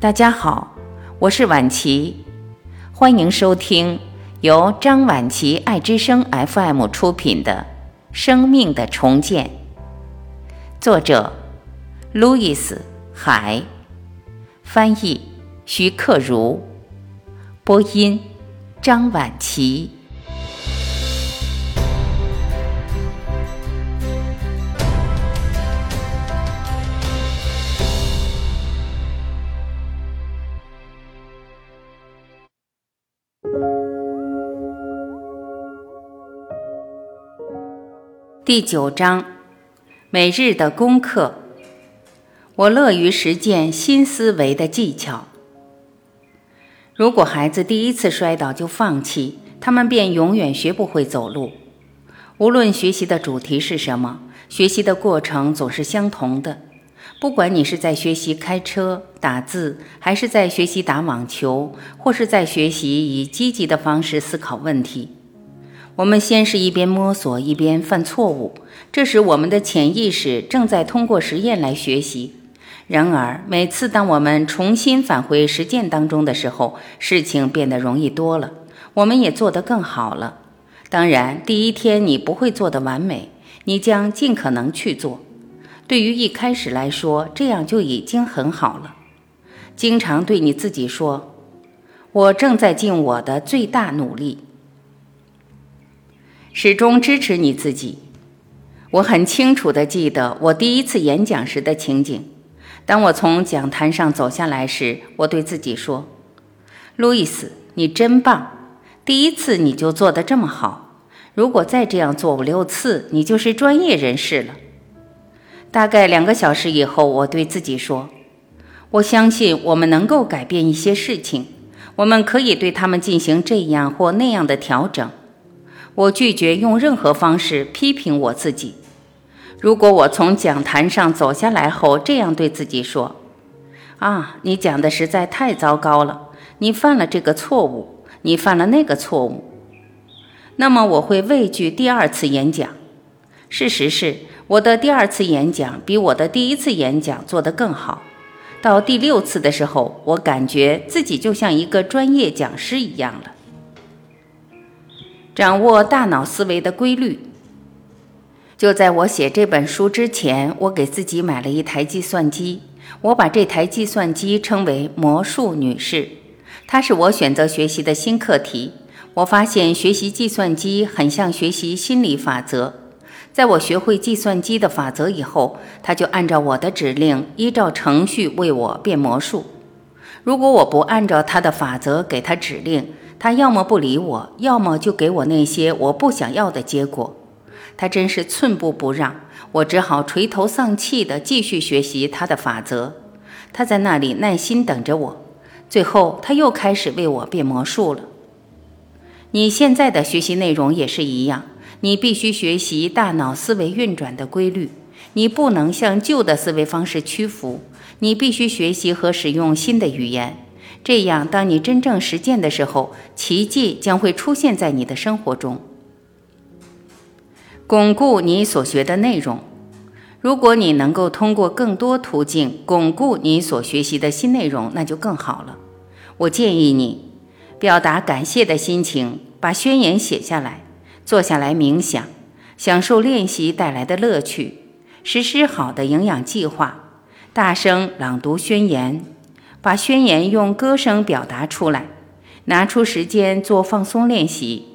大家好，我是婉琪，欢迎收听由张婉琪爱之声 FM 出品的《生命的重建》，作者路易斯海，翻译徐克如，播音张婉琪。第九章，每日的功课。我乐于实践新思维的技巧。如果孩子第一次摔倒就放弃，他们便永远学不会走路。无论学习的主题是什么，学习的过程总是相同的。不管你是在学习开车、打字，还是在学习打网球，或是在学习以积极的方式思考问题。我们先是一边摸索一边犯错误，这时我们的潜意识正在通过实验来学习。然而，每次当我们重新返回实践当中的时候，事情变得容易多了，我们也做得更好了。当然，第一天你不会做得完美，你将尽可能去做。对于一开始来说，这样就已经很好了。经常对你自己说：“我正在尽我的最大努力。”始终支持你自己。我很清楚地记得我第一次演讲时的情景。当我从讲坛上走下来时，我对自己说：“路易斯，你真棒！第一次你就做得这么好。如果再这样做五六次，你就是专业人士了。”大概两个小时以后，我对自己说：“我相信我们能够改变一些事情，我们可以对他们进行这样或那样的调整。”我拒绝用任何方式批评我自己。如果我从讲坛上走下来后这样对自己说：“啊，你讲的实在太糟糕了，你犯了这个错误，你犯了那个错误。”那么我会畏惧第二次演讲。事实是，我的第二次演讲比我的第一次演讲做得更好。到第六次的时候，我感觉自己就像一个专业讲师一样了。掌握大脑思维的规律。就在我写这本书之前，我给自己买了一台计算机。我把这台计算机称为“魔术女士”，它是我选择学习的新课题。我发现学习计算机很像学习心理法则。在我学会计算机的法则以后，它就按照我的指令，依照程序为我变魔术。如果我不按照它的法则给它指令，他要么不理我，要么就给我那些我不想要的结果。他真是寸步不让，我只好垂头丧气地继续学习他的法则。他在那里耐心等着我。最后，他又开始为我变魔术了。你现在的学习内容也是一样，你必须学习大脑思维运转的规律。你不能向旧的思维方式屈服，你必须学习和使用新的语言。这样，当你真正实践的时候，奇迹将会出现在你的生活中。巩固你所学的内容。如果你能够通过更多途径巩固你所学习的新内容，那就更好了。我建议你表达感谢的心情，把宣言写下来，坐下来冥想，享受练习带来的乐趣，实施好的营养计划，大声朗读宣言。把宣言用歌声表达出来，拿出时间做放松练习，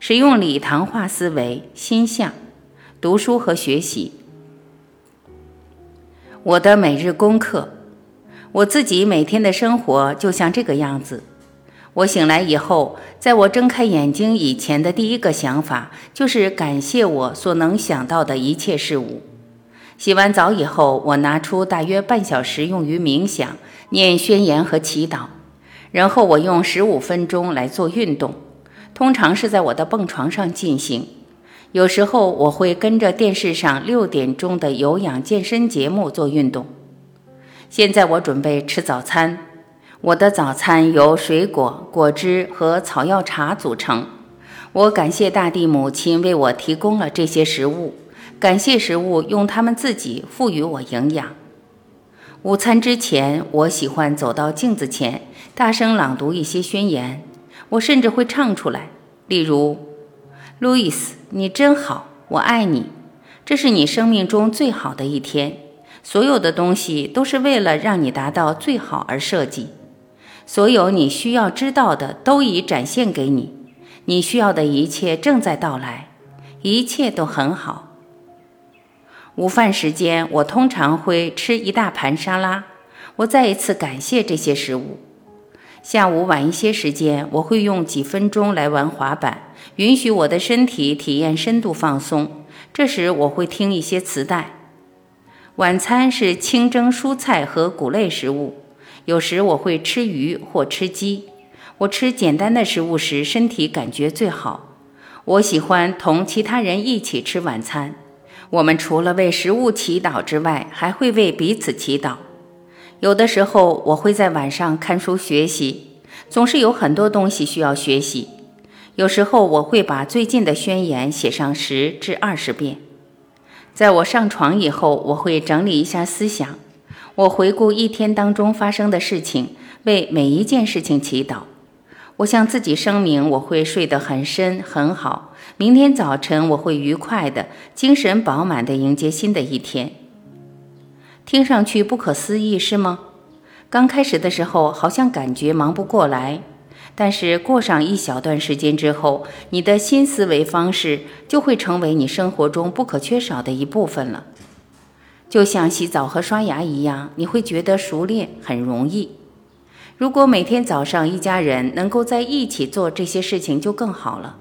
使用礼堂化思维、心象、读书和学习。我的每日功课，我自己每天的生活就像这个样子。我醒来以后，在我睁开眼睛以前的第一个想法就是感谢我所能想到的一切事物。洗完澡以后，我拿出大约半小时用于冥想。念宣言和祈祷，然后我用十五分钟来做运动，通常是在我的蹦床上进行。有时候我会跟着电视上六点钟的有氧健身节目做运动。现在我准备吃早餐，我的早餐由水果、果汁和草药茶组成。我感谢大地母亲为我提供了这些食物，感谢食物用它们自己赋予我营养。午餐之前，我喜欢走到镜子前，大声朗读一些宣言。我甚至会唱出来，例如：“路易斯，你真好，我爱你。这是你生命中最好的一天。所有的东西都是为了让你达到最好而设计。所有你需要知道的都已展现给你。你需要的一切正在到来，一切都很好。”午饭时间，我通常会吃一大盘沙拉。我再一次感谢这些食物。下午晚一些时间，我会用几分钟来玩滑板，允许我的身体体验深度放松。这时我会听一些磁带。晚餐是清蒸蔬菜和谷类食物，有时我会吃鱼或吃鸡。我吃简单的食物时，身体感觉最好。我喜欢同其他人一起吃晚餐。我们除了为食物祈祷之外，还会为彼此祈祷。有的时候，我会在晚上看书学习，总是有很多东西需要学习。有时候，我会把最近的宣言写上十至二十遍。在我上床以后，我会整理一下思想。我回顾一天当中发生的事情，为每一件事情祈祷。我向自己声明，我会睡得很深很好。明天早晨我会愉快的、精神饱满的迎接新的一天。听上去不可思议是吗？刚开始的时候好像感觉忙不过来，但是过上一小段时间之后，你的新思维方式就会成为你生活中不可缺少的一部分了。就像洗澡和刷牙一样，你会觉得熟练很容易。如果每天早上一家人能够在一起做这些事情，就更好了。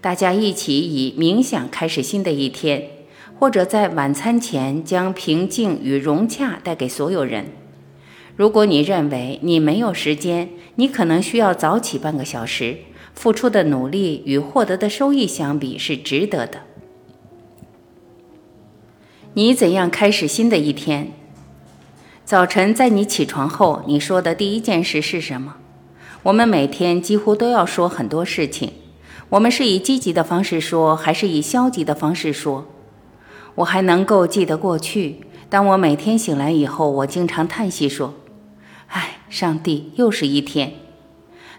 大家一起以冥想开始新的一天，或者在晚餐前将平静与融洽带给所有人。如果你认为你没有时间，你可能需要早起半个小时。付出的努力与获得的收益相比是值得的。你怎样开始新的一天？早晨，在你起床后，你说的第一件事是什么？我们每天几乎都要说很多事情。我们是以积极的方式说，还是以消极的方式说？我还能够记得过去，当我每天醒来以后，我经常叹息说：“唉，上帝，又是一天。”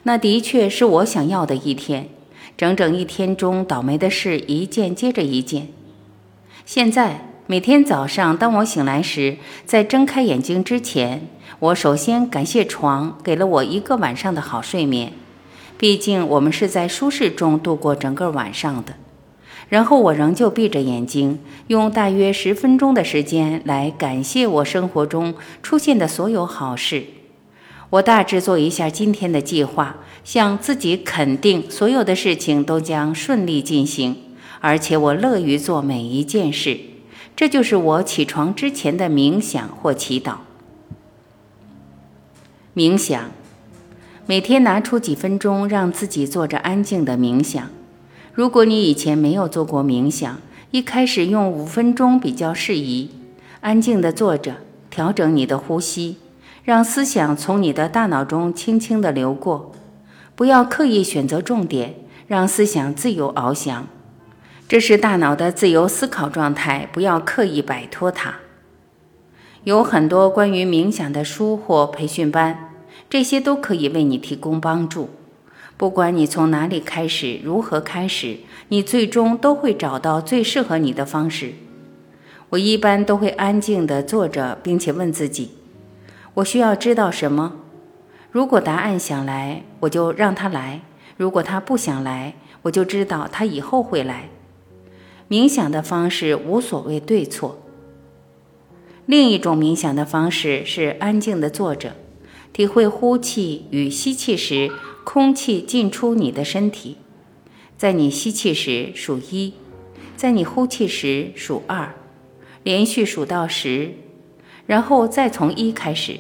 那的确是我想要的一天。整整一天中，倒霉的事一件接着一件。现在。每天早上，当我醒来时，在睁开眼睛之前，我首先感谢床给了我一个晚上的好睡眠，毕竟我们是在舒适中度过整个晚上的。然后我仍旧闭着眼睛，用大约十分钟的时间来感谢我生活中出现的所有好事。我大致做一下今天的计划，向自己肯定所有的事情都将顺利进行，而且我乐于做每一件事。这就是我起床之前的冥想或祈祷。冥想，每天拿出几分钟让自己坐着安静的冥想。如果你以前没有做过冥想，一开始用五分钟比较适宜。安静的坐着，调整你的呼吸，让思想从你的大脑中轻轻地流过。不要刻意选择重点，让思想自由翱翔。这是大脑的自由思考状态，不要刻意摆脱它。有很多关于冥想的书或培训班，这些都可以为你提供帮助。不管你从哪里开始，如何开始，你最终都会找到最适合你的方式。我一般都会安静地坐着，并且问自己：我需要知道什么？如果答案想来，我就让他来；如果他不想来，我就知道他以后会来。冥想的方式无所谓对错。另一种冥想的方式是安静的坐着，体会呼气与吸气时空气进出你的身体。在你吸气时数一，在你呼气时数二，连续数到十，然后再从一开始。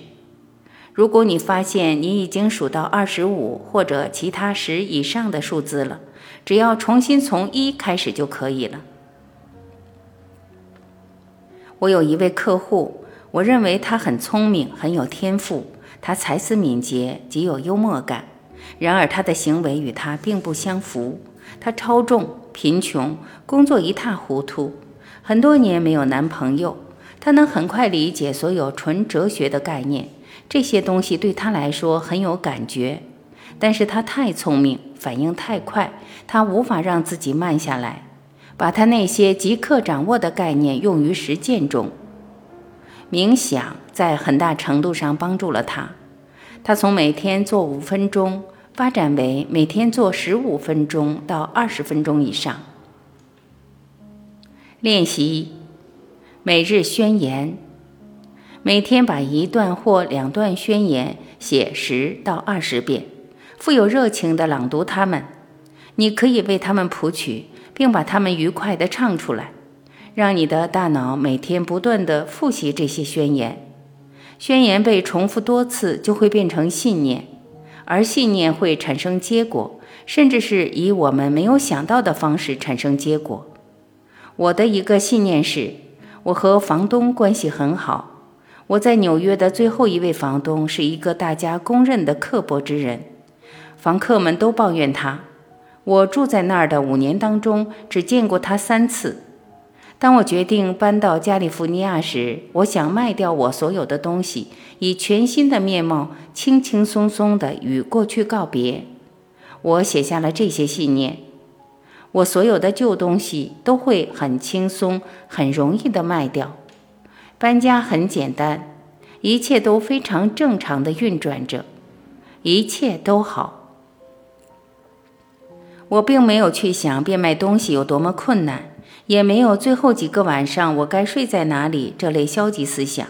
如果你发现你已经数到二十五或者其他十以上的数字了，只要重新从一开始就可以了。我有一位客户，我认为他很聪明，很有天赋，他才思敏捷，极有幽默感。然而他的行为与他并不相符。他超重、贫穷，工作一塌糊涂，很多年没有男朋友。他能很快理解所有纯哲学的概念，这些东西对他来说很有感觉。但是他太聪明，反应太快，他无法让自己慢下来，把他那些即刻掌握的概念用于实践中。冥想在很大程度上帮助了他，他从每天做五分钟发展为每天做十五分钟到二十分钟以上。练习每日宣言，每天把一段或两段宣言写十到二十遍。富有热情地朗读它们，你可以为它们谱曲，并把它们愉快地唱出来，让你的大脑每天不断地复习这些宣言。宣言被重复多次，就会变成信念，而信念会产生结果，甚至是以我们没有想到的方式产生结果。我的一个信念是，我和房东关系很好。我在纽约的最后一位房东是一个大家公认的刻薄之人。房客们都抱怨他。我住在那儿的五年当中，只见过他三次。当我决定搬到加利福尼亚时，我想卖掉我所有的东西，以全新的面貌，轻轻松松地与过去告别。我写下了这些信念：我所有的旧东西都会很轻松、很容易地卖掉。搬家很简单，一切都非常正常地运转着，一切都好。我并没有去想变卖东西有多么困难，也没有最后几个晚上我该睡在哪里这类消极思想。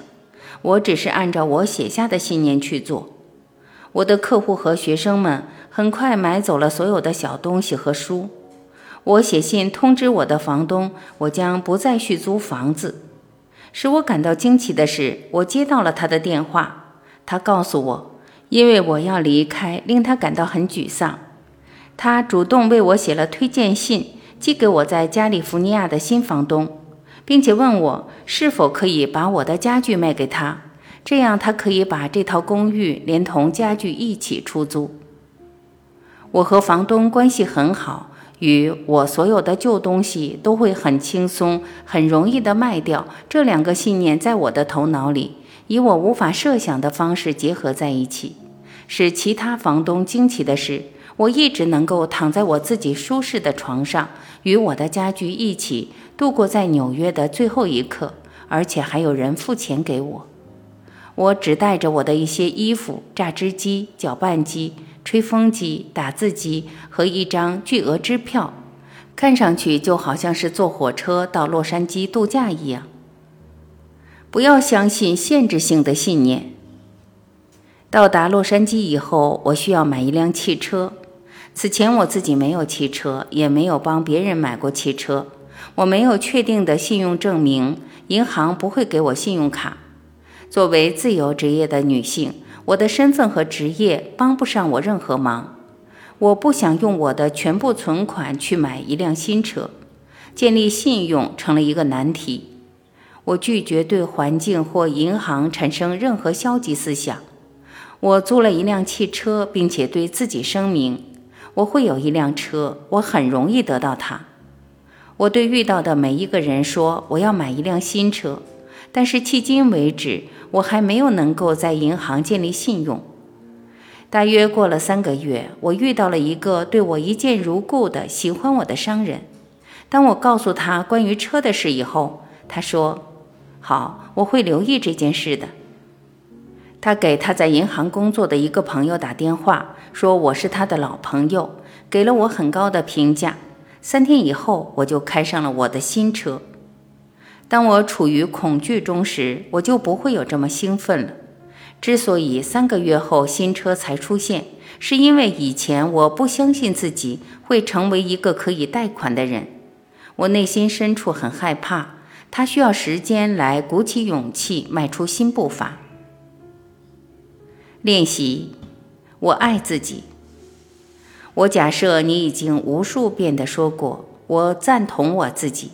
我只是按照我写下的信念去做。我的客户和学生们很快买走了所有的小东西和书。我写信通知我的房东，我将不再续租房子。使我感到惊奇的是，我接到了他的电话。他告诉我，因为我要离开，令他感到很沮丧。他主动为我写了推荐信，寄给我在加利福尼亚的新房东，并且问我是否可以把我的家具卖给他，这样他可以把这套公寓连同家具一起出租。我和房东关系很好，与我所有的旧东西都会很轻松、很容易地卖掉。这两个信念在我的头脑里以我无法设想的方式结合在一起，使其他房东惊奇的是。我一直能够躺在我自己舒适的床上，与我的家具一起度过在纽约的最后一刻，而且还有人付钱给我。我只带着我的一些衣服、榨汁机、搅拌机、吹风机、打字机和一张巨额支票，看上去就好像是坐火车到洛杉矶度假一样。不要相信限制性的信念。到达洛杉矶以后，我需要买一辆汽车。此前我自己没有汽车，也没有帮别人买过汽车。我没有确定的信用证明，银行不会给我信用卡。作为自由职业的女性，我的身份和职业帮不上我任何忙。我不想用我的全部存款去买一辆新车。建立信用成了一个难题。我拒绝对环境或银行产生任何消极思想。我租了一辆汽车，并且对自己声明。我会有一辆车，我很容易得到它。我对遇到的每一个人说我要买一辆新车，但是迄今为止我还没有能够在银行建立信用。大约过了三个月，我遇到了一个对我一见如故的喜欢我的商人。当我告诉他关于车的事以后，他说：“好，我会留意这件事的。”他给他在银行工作的一个朋友打电话，说我是他的老朋友，给了我很高的评价。三天以后，我就开上了我的新车。当我处于恐惧中时，我就不会有这么兴奋了。之所以三个月后新车才出现，是因为以前我不相信自己会成为一个可以贷款的人。我内心深处很害怕，他需要时间来鼓起勇气迈出新步伐。练习，我爱自己。我假设你已经无数遍的说过，我赞同我自己。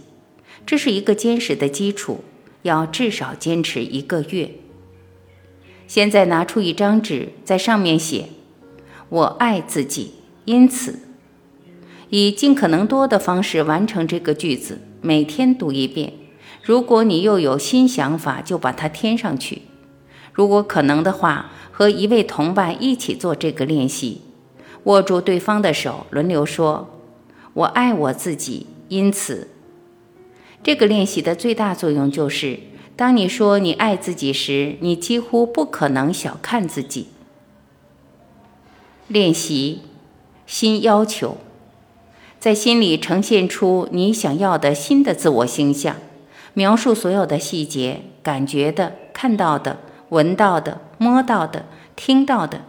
这是一个坚实的基础，要至少坚持一个月。现在拿出一张纸，在上面写“我爱自己”，因此，以尽可能多的方式完成这个句子，每天读一遍，如果你又有新想法，就把它添上去。如果可能的话，和一位同伴一起做这个练习，握住对方的手，轮流说：“我爱我自己。”因此，这个练习的最大作用就是，当你说你爱自己时，你几乎不可能小看自己。练习新要求，在心里呈现出你想要的新的自我形象。描述所有的细节、感觉的、看到的、闻到的、摸到的、听到的。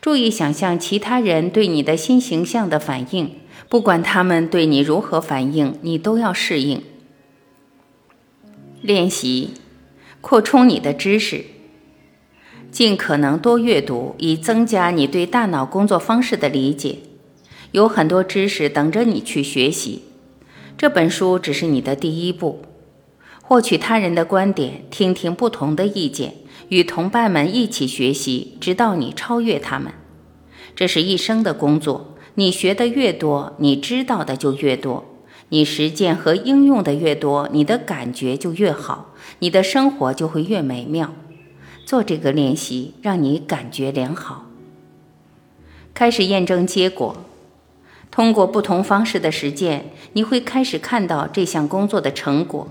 注意想象其他人对你的新形象的反应，不管他们对你如何反应，你都要适应。练习扩充你的知识，尽可能多阅读，以增加你对大脑工作方式的理解。有很多知识等着你去学习，这本书只是你的第一步。获取他人的观点，听听不同的意见，与同伴们一起学习，直到你超越他们。这是一生的工作。你学的越多，你知道的就越多；你实践和应用的越多，你的感觉就越好，你的生活就会越美妙。做这个练习，让你感觉良好。开始验证结果。通过不同方式的实践，你会开始看到这项工作的成果。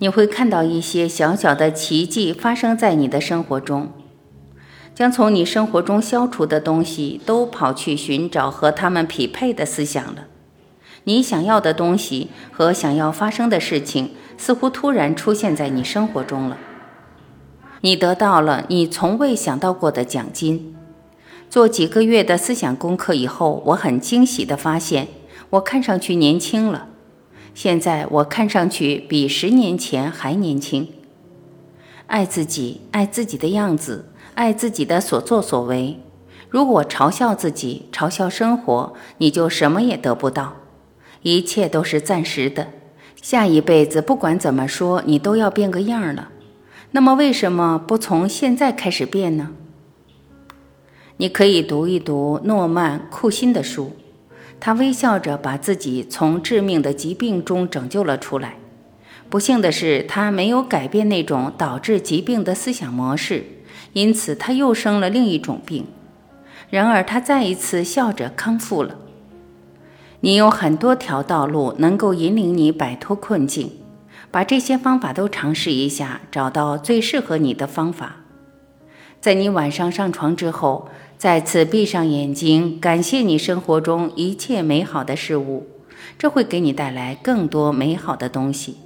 你会看到一些小小的奇迹发生在你的生活中，将从你生活中消除的东西都跑去寻找和他们匹配的思想了。你想要的东西和想要发生的事情似乎突然出现在你生活中了。你得到了你从未想到过的奖金。做几个月的思想功课以后，我很惊喜地发现，我看上去年轻了。现在我看上去比十年前还年轻。爱自己，爱自己的样子，爱自己的所作所为。如果嘲笑自己，嘲笑生活，你就什么也得不到。一切都是暂时的。下一辈子不管怎么说，你都要变个样了。那么为什么不从现在开始变呢？你可以读一读诺曼·库辛的书。他微笑着把自己从致命的疾病中拯救了出来。不幸的是，他没有改变那种导致疾病的思想模式，因此他又生了另一种病。然而，他再一次笑着康复了。你有很多条道路能够引领你摆脱困境，把这些方法都尝试一下，找到最适合你的方法。在你晚上上床之后。再次闭上眼睛，感谢你生活中一切美好的事物，这会给你带来更多美好的东西。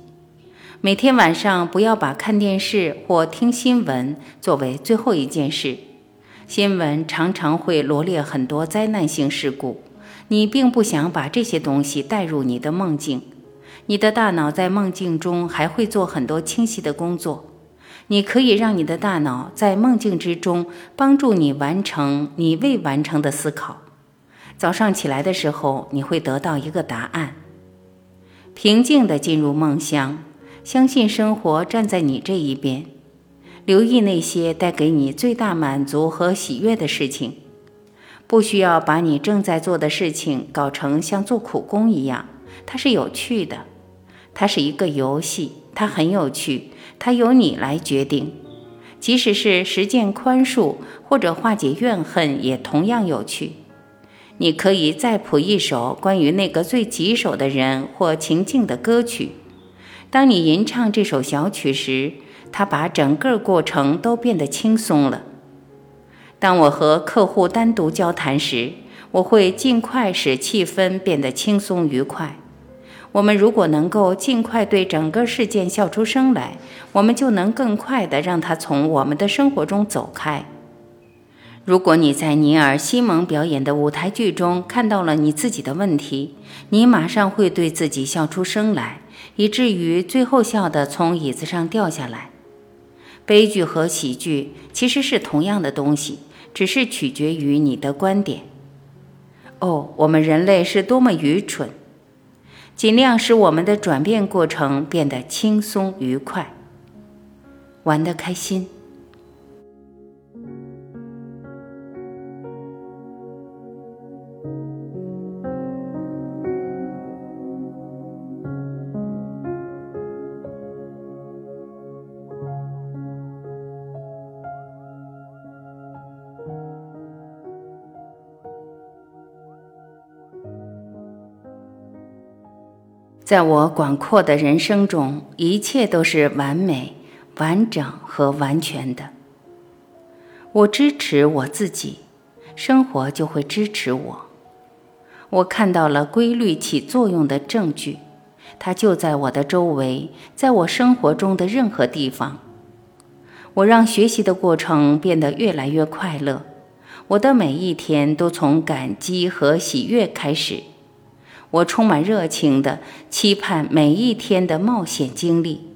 每天晚上不要把看电视或听新闻作为最后一件事。新闻常常会罗列很多灾难性事故，你并不想把这些东西带入你的梦境。你的大脑在梦境中还会做很多清晰的工作。你可以让你的大脑在梦境之中帮助你完成你未完成的思考。早上起来的时候，你会得到一个答案。平静地进入梦乡，相信生活站在你这一边。留意那些带给你最大满足和喜悦的事情。不需要把你正在做的事情搞成像做苦工一样，它是有趣的。它是一个游戏，它很有趣。它由你来决定，即使是实践宽恕或者化解怨恨，也同样有趣。你可以再谱一首关于那个最棘手的人或情境的歌曲。当你吟唱这首小曲时，它把整个过程都变得轻松了。当我和客户单独交谈时，我会尽快使气氛变得轻松愉快。我们如果能够尽快对整个事件笑出声来，我们就能更快地让它从我们的生活中走开。如果你在尼尔·西蒙表演的舞台剧中看到了你自己的问题，你马上会对自己笑出声来，以至于最后笑得从椅子上掉下来。悲剧和喜剧其实是同样的东西，只是取决于你的观点。哦，我们人类是多么愚蠢！尽量使我们的转变过程变得轻松愉快，玩得开心。在我广阔的人生中，一切都是完美、完整和完全的。我支持我自己，生活就会支持我。我看到了规律起作用的证据，它就在我的周围，在我生活中的任何地方。我让学习的过程变得越来越快乐，我的每一天都从感激和喜悦开始。我充满热情的期盼每一天的冒险经历。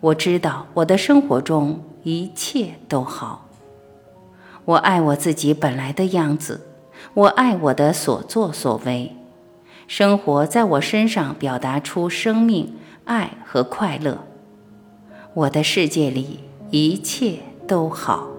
我知道我的生活中一切都好。我爱我自己本来的样子。我爱我的所作所为，生活在我身上表达出生命、爱和快乐。我的世界里一切都好。